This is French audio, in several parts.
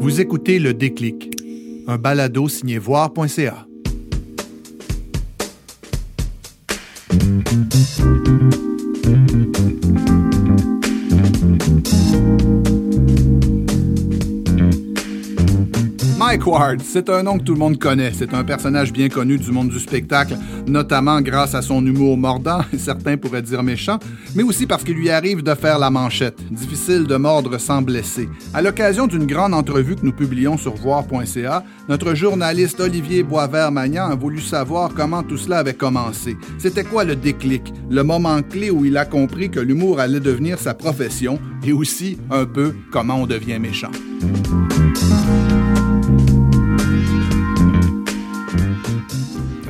Vous écoutez Le Déclic, un balado signé voir.ca. C'est un nom que tout le monde connaît. C'est un personnage bien connu du monde du spectacle, notamment grâce à son humour mordant, certains pourraient dire méchant, mais aussi parce qu'il lui arrive de faire la manchette. Difficile de mordre sans blesser. À l'occasion d'une grande entrevue que nous publions sur voir.ca, notre journaliste Olivier Boisvert-Magnan a voulu savoir comment tout cela avait commencé. C'était quoi le déclic, le moment clé où il a compris que l'humour allait devenir sa profession et aussi un peu comment on devient méchant.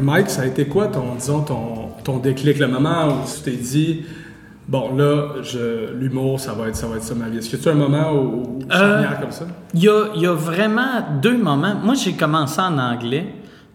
Mike, ça a été quoi ton, disons, ton, ton déclic, le moment où tu t'es dit, bon, là, l'humour, ça va être ça, va être ça ma vie. Est-ce que tu as un moment où, où Euh, comme ça? Il y a, y a vraiment deux moments. Moi, j'ai commencé en anglais,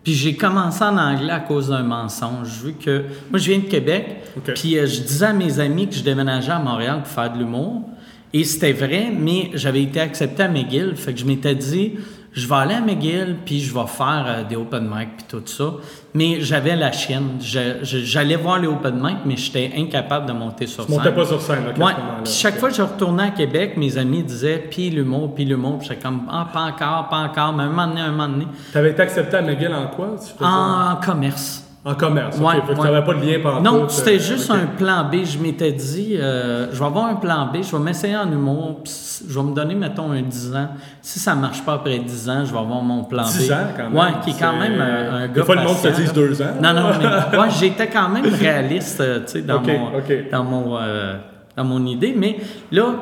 puis j'ai commencé en anglais à cause d'un mensonge. Vu que moi, je viens de Québec, puis euh, je disais à mes amis que je déménageais à Montréal pour faire de l'humour. Et c'était vrai, mais j'avais été accepté à McGill, fait que je m'étais dit, je vais aller à McGill, puis je vais faire euh, des open mic, puis tout ça. Mais j'avais la chienne. J'allais voir les open mic, mais j'étais incapable de monter sur Tu scène. montais pas sur scène, ok, à ce Ouais. moment-là. Puis chaque fois que je retournais à Québec, mes amis disaient puis l'humour, puis l'humour. Puis j'étais comme ah pas encore, pas encore, mais un moment donné, un moment donné. T'avais été accepté à McGill en quoi? Tu En commerce. En commerce. Ouais, que ouais. t'avais pas de lien pendant Non, c'était juste un plan B. Je m'étais dit, euh, je vais avoir un plan B, je vais m'essayer en humour, puis je vais me donner, mettons, un 10 ans. Si ça marche pas après 10 ans, je vais avoir mon plan 10 B. ans, quand même. Ouais, qui est quand même euh, un Des gars fois, le monde te patient, dise là. deux ans. Non, non, mais ouais, j'étais quand même réaliste, euh, tu sais, dans, Ok, mon, dans, mon, euh, dans mon idée. Mais là,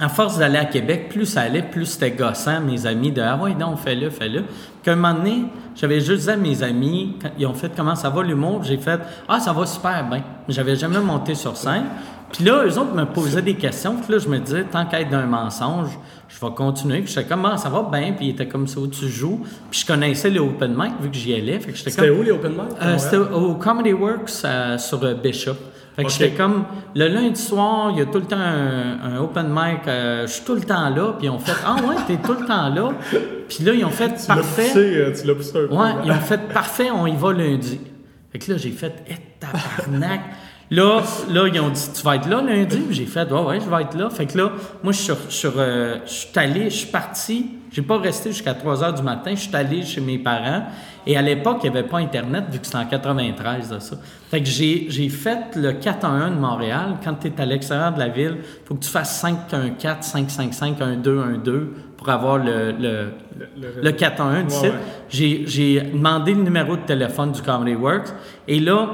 à force d'aller à Québec, plus ça allait, plus c'était gossant, mes amis, de « Ah ouais, non, fais-le, fais-le ». Qu'un moment donné, j'avais juste dit à mes amis, quand ils ont fait « Comment ça va l'humour? » J'ai fait « Ah, ça va super bien ». Mais j'avais jamais monté sur scène. Puis là, eux autres me posaient des questions. Puis là, je me disais, tant qu'à être d'un mensonge, je vais continuer. Puis j'étais comme, ah, ça va bien. Puis il était comme ça où tu joues. Puis je connaissais les open mic vu que j'y allais. Fait que j'étais C'était où les open mic? Euh, C'était au Comedy Works euh, sur Bishop. Fait que j'étais comme, le lundi soir, il y a tout le temps un, un open mic, euh, je suis tout le temps là, puis ils ont fait, ah ouais, t'es tout le temps là. Puis là, ils ont fait, Tu parfait. poussé, euh, tu l'as poussé un peu. Ouais, ils ont fait parfait, on y va lundi. Fait que là, j'ai fait, eh, tabarnak. Là, là, ils ont dit, tu vas être là lundi? J'ai fait, ouais, ouais, je vais être là. Fait que là, moi, je suis, sur- euh, je suis allé, je suis parti. J'ai pas resté jusqu'à 3 heures du matin. Je suis allé chez mes parents. Et à l'époque, il n'y avait pas Internet, vu que c'était en 93, de ça. Fait que j'ai, fait le 411 de Montréal. Quand tu es à l'extérieur de la ville, faut que tu fasses 514, 555, 1212 pour avoir le, le, Le- le 411 du Ouais, site. ouais. J'ai, j'ai demandé le numéro de téléphone du Comedy Works. Et là,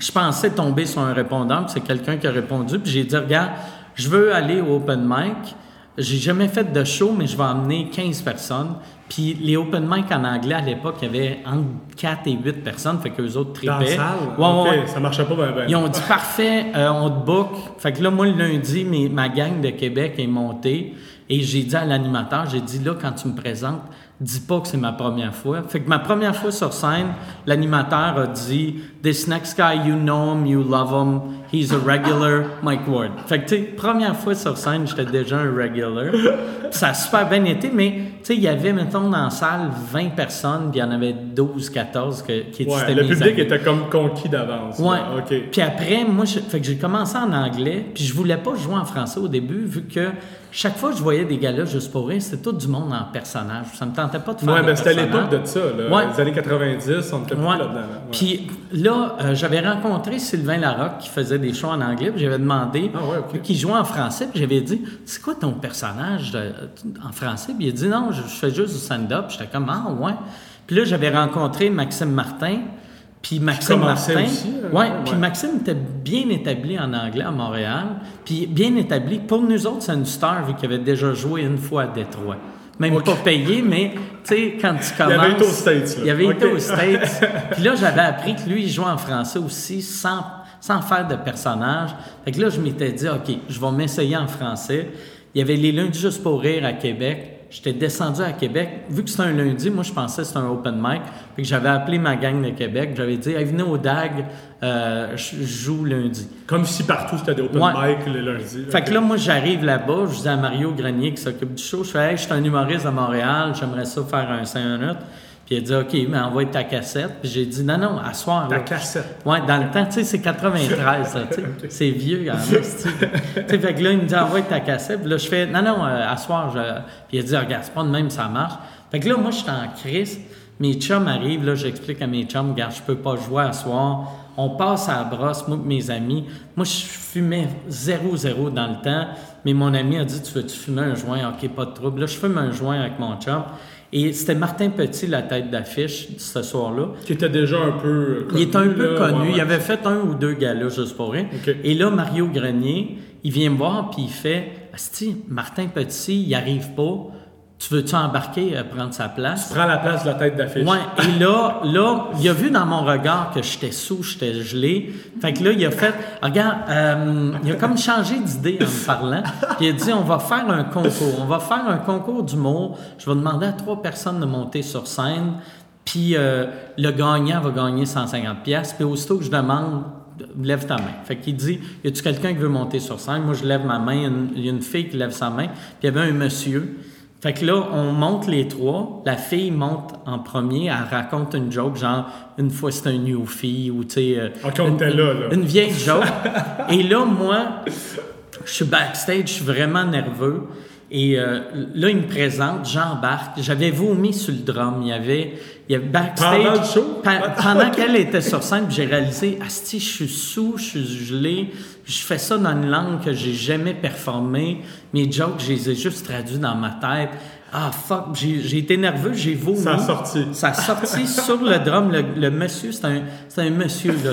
je pensais tomber sur un répondant, puis c'est quelqu'un qui a répondu. Puis j'ai dit, regarde, je veux aller au open mic. J'ai jamais fait de show, mais je vais emmener 15 personnes. Puis les open mic en anglais, à l'époque, il y avait entre 4 et 8 personnes, fait qu'eux autres Dans la tripaient. salle? Ouais, ouais. Ça marchait pas bien, bien. Ils ont dit parfait, euh, on te book. Fait que là, moi, le lundi, mes- ma gang de Québec est montée. Et j'ai dit à l'animateur, j'ai dit là, quand tu me présentes, dis pas que c'est ma première fois. Fait que ma première fois sur scène, l'animateur a dit This next guy, you know him, you love him, he's a regular, Mike Ward. Fait que, tu sais, première fois sur scène, j'étais déjà un regular. Ça a super bien été, mais, tu sais, il y avait, mettons, dans la salle 20 personnes, puis il y en avait 12, 14 que- qui Ouais, étaient le mes public amis. était comme conquis d'avance. Ouais. là. OK. Puis après, moi, je- fait que j'ai commencé en anglais, puis je voulais pas jouer en français au début, vu que chaque fois que je voyais des gars-là juste pour rire, c'était tout du monde en personnage. Ça me tentait pas de faire ben c'était à l'époque de ça, là. Ouais. Les années 90, on était plus Ouais. là-dedans. Puis là, euh, j'avais rencontré Sylvain Larocque qui faisait des shows en anglais, puis j'avais demandé, Ah qu'il jouait en français, puis j'avais dit, c'est quoi ton personnage de- en français? Puis il a dit, non, je, je fais juste du stand-up. J'étais comme, ah ouais. Puis là, j'avais rencontré Maxime Martin, puis Maxime Martin. aussi, euh, ouais, ouais. puis Maxime était bien établi en anglais à Montréal, puis bien établi. Pour nous autres, c'est une star, vu qu'il avait déjà joué une fois à Détroit. Même pas payé, mais tu sais, quand tu commences. avait été aux States, là. Il avait été aux States. Puis là, j'avais appris que lui, il jouait en français aussi, sans, sans faire de personnage. Fait que là, je m'étais dit, OK, je vais m'essayer en français. Il y avait les lundis juste pour rire à Québec. J'étais descendu à Québec. Vu que c'était un lundi, moi, je pensais que c'était un open mic. Fait que j'avais appelé ma gang de Québec. J'avais dit, hey, venez au DAG, euh, je joue lundi. Comme si partout c'était des open Ouais. mic le lundi. Fait que là, moi, j'arrive là-bas, je dis à Mario Grenier qui s'occupe du show, je fais, hey, je suis un humoriste à Montréal, j'aimerais ça faire un 5 minutes. Puis il a dit, OK, mais envoie ta cassette. Puis j'ai dit, non, non, à soir. Ta là. cassette. Ouais, dans le temps, tu sais, c'est 93, ça, tu sais. C'est vieux, en esti. Tu sais, fait que là, il me dit, envoie ta cassette. Puis là, je fais, non, non, euh, à soir. Je... Puis il a dit, regarde, c'est pas de même, ça marche. Fait que là, moi, j'étais en crise. Mes chums arrivent, là, j'explique à mes chums, regarde, je peux pas jouer à soir. On passe à la brosse, moi mes amis. Moi, je fumais 0-0 dans le temps, mais mon ami a dit, tu veux-tu fumer un joint? OK, pas de trouble. Là, je fume un joint avec mon chum. Et c'était Martin Petit, la tête d'affiche, ce soir-là. Qui était déjà un peu. Il est un peu là, connu. ouais, Il avait fait un ou deux galas, juste pour rien. Et là, Mario Grenier, il vient me voir puis il fait Asti, Martin Petit, il arrive pas. Tu veux-tu embarquer à prendre sa place? Prends la place de la tête d'affiche. Ouais, et là, là, il a vu dans mon regard que j'étais sous, j'étais gelé. Fait que là, il a fait, regarde, euh, il a comme changé d'idée en me parlant. Puis il a dit, on va faire un concours. On va faire un concours d'humour. Je vais demander à trois personnes de monter sur scène. Puis euh, le gagnant va gagner 150 pièces. Puis aussitôt que je demande, lève ta main. Fait qu'il dit, y a-tu quelqu'un qui veut monter sur scène? Moi, je lève ma main. Il y a une- Il y a une fille qui lève sa main. Puis il y avait un monsieur. Fait que là, on monte les trois. La fille monte en premier. Elle raconte une joke, genre, une fois c'était un Newfie ou, tu sais... euh, une- là. Une vieille joke. Et là, moi, je suis backstage, je suis vraiment nerveux. Et euh, là, il me présente, j'embarque. J'avais vomi sur le drum. Il y avait, il y avait backstage. Pendant le show? Pendant qu'elle était sur scène, j'ai réalisé, Asti, je suis sous, je suis gelé. Je fais ça dans une langue que j'ai jamais performée. Mes jokes, je les ai juste traduits dans ma tête. Ah, fuck, j'ai j'ai été nerveux, j'ai vomi. Ça a sorti. Ça a sorti sur le drum. Le, le monsieur, c'est un, c'est un monsieur. Là.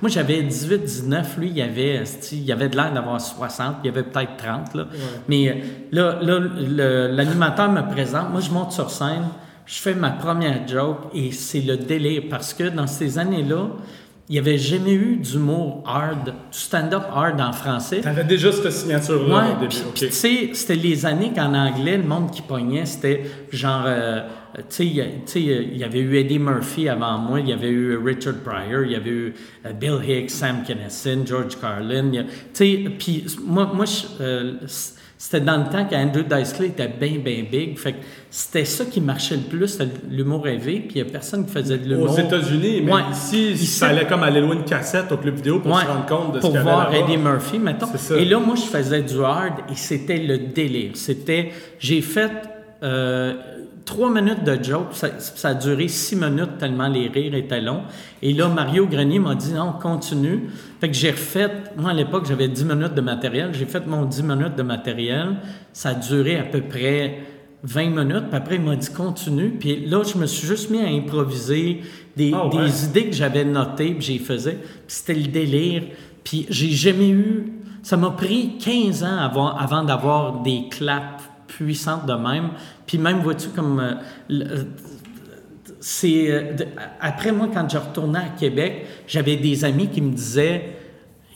Moi, j'avais 18, 19. Lui, il avait, il avait de l'air d'avoir 60. Il avait peut-être 30. Là. Mais euh, là, là l'animateur me présente. Moi, je monte sur scène. Je fais ma première joke et c'est le délire parce que dans ces années-là, il n'y avait jamais eu d'humour hard, du stand-up hard en français. T'avais déjà cette signature-là Ouais, au début. puis- tu sais, c'était les années qu'en anglais, le monde qui pognait, c'était genre, euh, tu sais, il y avait eu Eddie Murphy avant moi, il y avait eu Richard Pryor, il y avait eu euh, Bill Hicks, Sam Kinison, George Carlin, tu sais, puis moi, moi je- euh, c'était dans le temps qu'Andrew Dice Clay était bien, bien big, fait que c'était ça qui marchait le plus, l'humour rêvé, puis il n'y a personne qui faisait de l'humour. Aux États-Unis, mais Ouais. ici, il fallait comme aller loin une cassette au club vidéo pour Ouais, se rendre compte de ce pour qu'il y avait voir là-bas. Eddie Murphy, mettons. Et là, moi, je faisais du hard et c'était le délire. C'était, j'ai fait euh, trois minutes de joke, ça, ça a duré six minutes tellement les rires étaient longs. Et là, Mario Grenier m'a dit non, continue. Fait que j'ai refait, moi à l'époque, j'avais 10 minutes de matériel, j'ai fait mon 10 minutes de matériel. Ça a duré à peu près 20 minutes, puis après, il m'a dit continue. Puis là, je me suis juste mis à improviser des, Ah ouais. des idées que j'avais notées, puis j'y faisais. Puis c'était le délire. Puis j'ai jamais eu... Ça m'a pris 15 ans avant, avant d'avoir des claps puissantes de même. Puis même, vois-tu, comme... euh, le- euh, c'est... euh, après, moi, quand je retournais à Québec, j'avais des amis qui me disaient...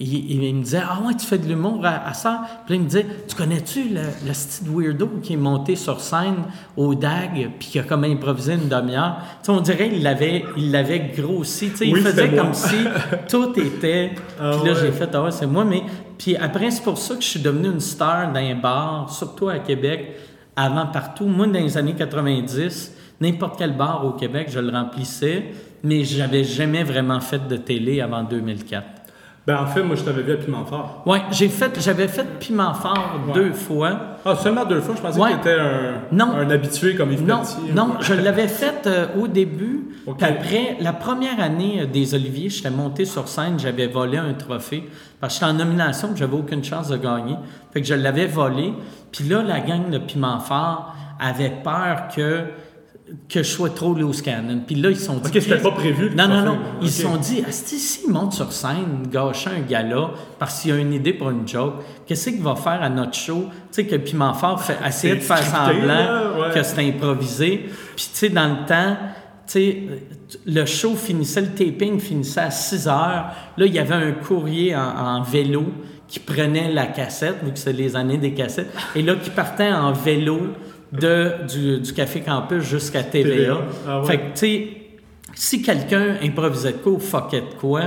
Il, il me disait Ah ouais, tu fais de l'humour à, à ça. Puis là, il me disait Tu connais-tu le, le style weirdo qui est monté sur scène au DAG puis qui a comme improvisé une demi-heure Tu sais, on dirait qu'il l'avait, il l'avait grossi. Tu sais, Oui, il faisait comme si tout était. Ah puis là, ouais. j'ai fait Ah ouais, c'est moi. Mais puis après, c'est pour ça que je suis devenu une star dans un bar, surtout à Québec, avant partout. Moi, dans les années 90, n'importe quel bar au Québec, je le remplissais, mais j'avais jamais vraiment fait de télé avant 2004. Ben, en fait, moi, je t'avais vu à Piment Fort. Ouais, j'ai fait, j'avais fait Piment Fort Ouais. deux fois. Ah, seulement deux fois? Je pensais Ouais. que t'étais un, Non. un habitué comme Yves Non, Pelletier. non, je l'avais fait euh, au début. Puis après, la première année euh, des Oliviers, j'étais monté sur scène, j'avais volé un trophée. Parce que j'étais en nomination, j'avais aucune chance de gagner. Fait que je l'avais volé. Puis là, la gang de Piment Fort avait peur que que je sois trop loose cannon. Puis là, ils sont dit... Ok, c'était pas prévu, Non, non, non. Ils se sont dit, Asti, s'il monte sur scène, gâcher un gala, parce qu'il a une idée pour une joke, qu'est-ce qu'il va faire à notre show? Tu sais, que Piment Fort fait, essayer de faire semblant là, ouais. que c'est improvisé. Puis, tu sais, dans le temps, tu sais, le show finissait, le taping finissait à 6 heures. Là, il y avait un courrier en, en vélo qui prenait la cassette, vu que c'est les années des cassettes, et là, qui partait en vélo de, du, du Café Campus jusqu'à TVA. TVA. Ah ouais. Fait que, tu sais, si quelqu'un improvisait de quoi ou fuckait de quoi,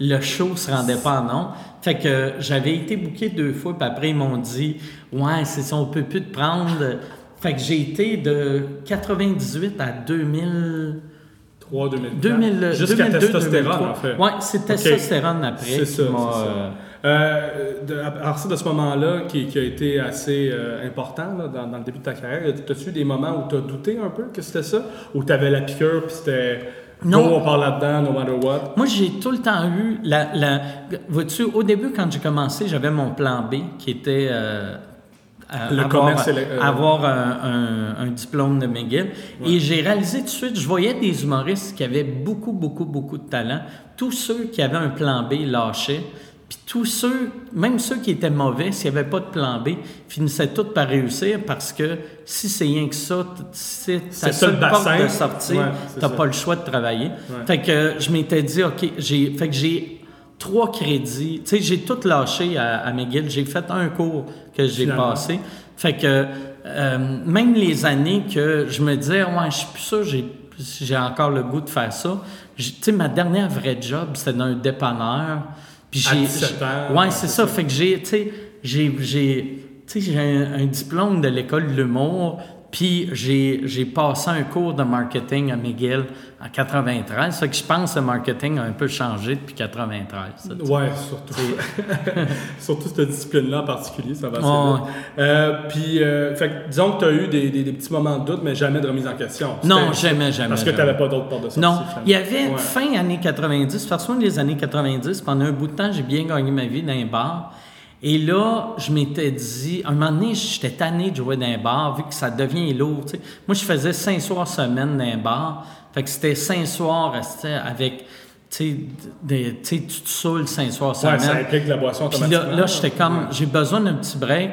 le show se rendait pas en nom. Fait que j'avais été booké deux fois, puis après, ils m'ont dit Ouais, c'est ça, on peut plus te prendre. Fait que j'ai été de 98 à 2000. 3 2004. 2000 Jusqu'à 2002, testostérone, 2003. en fait. Ouais, c'est testostérone après. C'est ça, c'est ça. Euh, de- à partir de ce moment-là, qui, qui a été assez euh, important là, dans, dans le début de ta carrière, as-tu eu des moments où tu as douté un peu que c'était ça? Ou tu avais la piqûre puis c'était Non. go, on part là-dedans, no matter what? Moi, j'ai tout le temps eu la. la vois-tu, au début, quand j'ai commencé, j'avais mon plan B qui était. euh, Le avoir, commerce le- euh, avoir un, un- un diplôme de McGill. Et j'ai réalisé tout de suite, je voyais des humoristes qui avaient beaucoup, beaucoup, beaucoup de talent. Tous ceux qui avaient un plan B lâchaient. Puis tous ceux, même ceux qui étaient mauvais, s'il n'y avait pas de plan B, finissaient tous par réussir parce que si c'est rien que ça, t- c'est ta seule porte de Ouais, c'est t'as pas le choix de travailler. Fait que je m'étais dit, OK, j'ai, fait que j'ai trois crédits. Tu sais, j'ai tout lâché à, à McGill. J'ai fait un cours que j'ai passé. Fait que euh, même les années que je me disais, ouais, je suis plus sûr, j'ai, j'ai encore le goût de faire ça. Tu sais, ma dernière vraie job, c'était dans un dépanneur. Puis À j'ai, 17 ans, Ouais, c'est ça. Fait que j'ai, tu sais, j'ai, j'ai, tu sais, j'ai un, un diplôme de l'école de l'humour, puis j'ai, passé un cours de marketing à McGill en 93. Fait que je pense que le marketing a un peu changé depuis 93. ça, tu sais. Ouais, surtout. surtout cette discipline-là en particulier, ça va assez. Euh, puis, euh, fait disons que tu as eu des, des- des petits moments de doute, mais jamais de remise en question. Non, jamais, jamais. Parce que tu n'avais pas d'autres portes de sortie. Non, il y avait Ouais. fin années 90, parce que moi, les années 90, pendant un bout de temps, j'ai bien gagné ma vie dans un bar. Et là, je m'étais dit, un moment donné, j'étais tanné de jouer dans un bar, vu que ça devient lourd. Moi, je faisais cinq soirs semaine dans un bar. Fait que c'était cinq soirs avec, tu sais, des- tu te saoules cinq soirs Ouais, semaine. ça implique la boisson Puis là, là j'étais comme, j'ai besoin d'un petit break.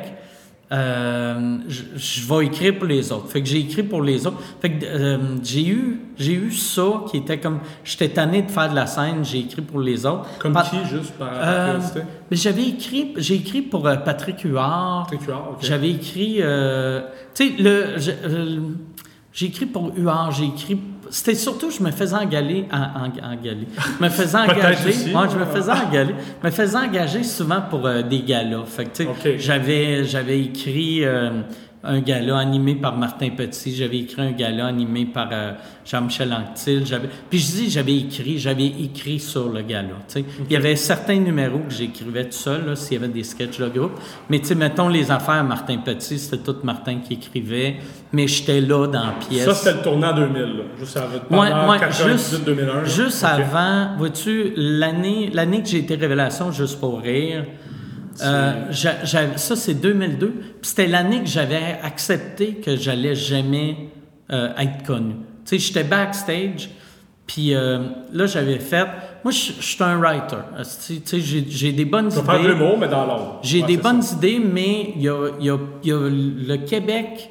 Euh, je, je vais écrire pour les autres. Fait que j'ai écrit pour les autres. Fait que euh, j'ai eu, j'ai eu ça qui était comme, j'étais tanné de faire de la scène. J'ai écrit pour les autres. Comme Par- qui, juste par Euh, curiosité? mais j'avais écrit, j'ai écrit pour Patrick Huard. Patrick Huard, ok. J'avais écrit, tu sais, le, j'ai écrit pour Huard, j'ai écrit, c'était surtout, je me faisais engaler, en, en-. Je me faisais engager, aussi. ouais, je me faisais engaler, je me faisais engager souvent pour euh, des galas. Fait que, tu sais, Ok. j'avais, j'avais écrit euh, un gala animé par Martin Petit, j'avais écrit un gala animé par euh, Jean-Michel Anctil, j'avais, puis je dis, j'avais écrit, j'avais écrit sur le gala, sais. Il y avait certains numéros que j'écrivais tout seul, s'il y avait des sketchs de groupe, mais tu sais, mettons les affaires Martin Petit, c'était tout Martin qui écrivait, mais j'étais là dans la pièce. Ça, c'était le tournant 2000, là. Juste avant, pendant Ouais, ouais, 98, 2001. Juste avant, vois-tu, l'année, l'année que j'ai été révélation, juste pour rire, euh, ça c'est 2002, puis c'était l'année que j'avais accepté que j'allais jamais euh, être connu. Tu sais, j'étais backstage, puis euh, là j'avais fait, moi je suis un writer, tu sais, j'ai, des bonnes vas faire idées. l'humour, mais dans l'ordre. J'ai Ouais, des bonnes ça. idées, mais il y a, il y a- il y a le Québec,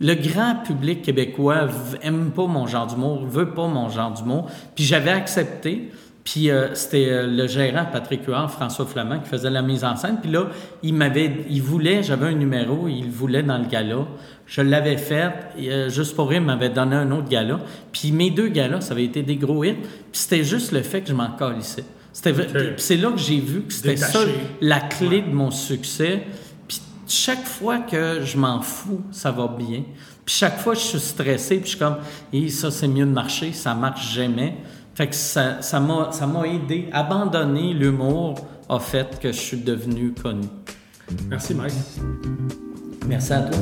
le grand public québécois aime pas mon genre d'humour, veut pas mon genre d'humour. Puis j'avais accepté. Puis euh, c'était euh, le gérant Patrick Huard, François Flamand, qui faisait la mise en scène. Puis là, il m'avait, il voulait, j'avais un numéro, il voulait dans le gala. Je l'avais fait, et, euh, juste pour rire, il m'avait donné un autre gala. Puis mes deux galas, ça avait été des gros hits. Puis c'était juste le fait que je m'en calissais. C'était c'est là que j'ai vu que c'était ça la clé de mon succès. Puis chaque fois que je m'en fous, ça va bien. Puis chaque fois que je suis stressé, puis je suis comme, et ça c'est mieux de marcher, ça marche jamais. Fait que ça ça m'a ça m'a aidé. Abandonner l'humour a fait que je suis devenu connu. Merci, Mike. Merci à toi.